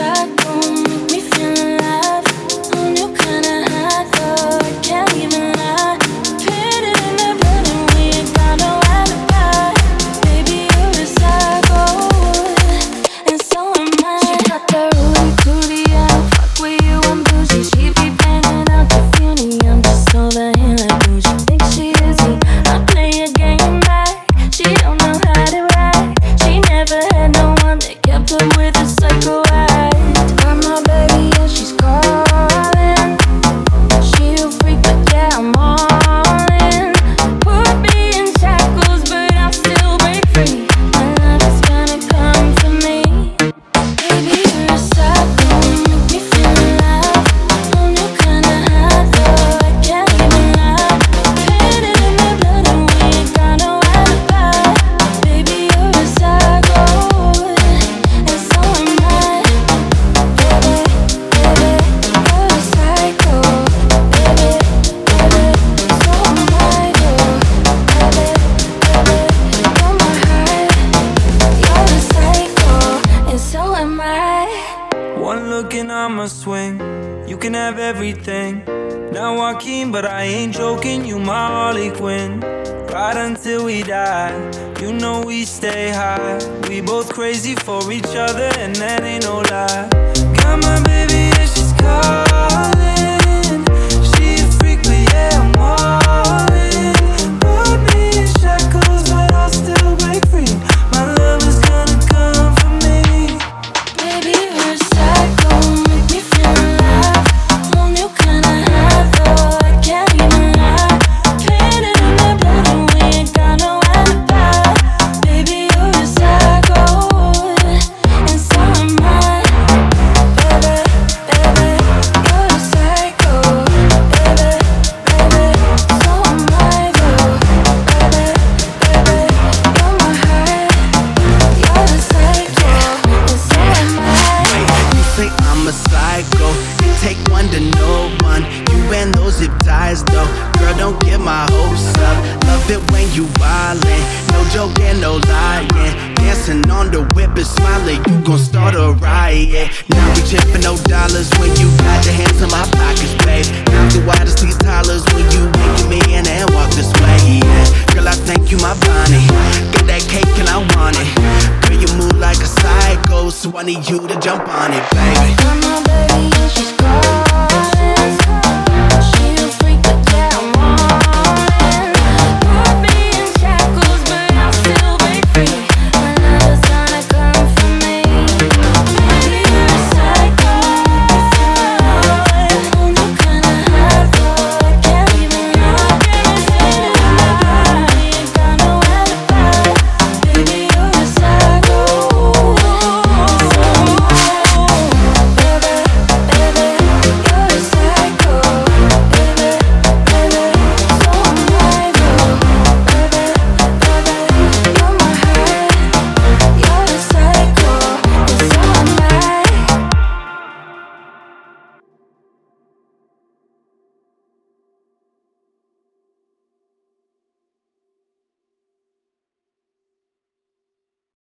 shut One look and I'ma swing. You can have everything. Now Joaquin, but I ain't joking. You my Harley Quinn. Ride until we die. You know we stay high. We both crazy for each other, and that ain't no lie. Got my baby, she's calling. Though. Girl, don't get my hopes up. Love it when you wildin'. No joking, no lying. Dancing on the whip and smiling. You gon' start a riot. Now we for no dollars when you got your hands in my pockets, babe. Now the widest these toddlers when you making me in and walk this way. Yeah. Girl, I thank you, my Bonnie. Get that cake and I want it. Girl, you move like a psycho, so I need you to jump on it, baby. Got my baby and she's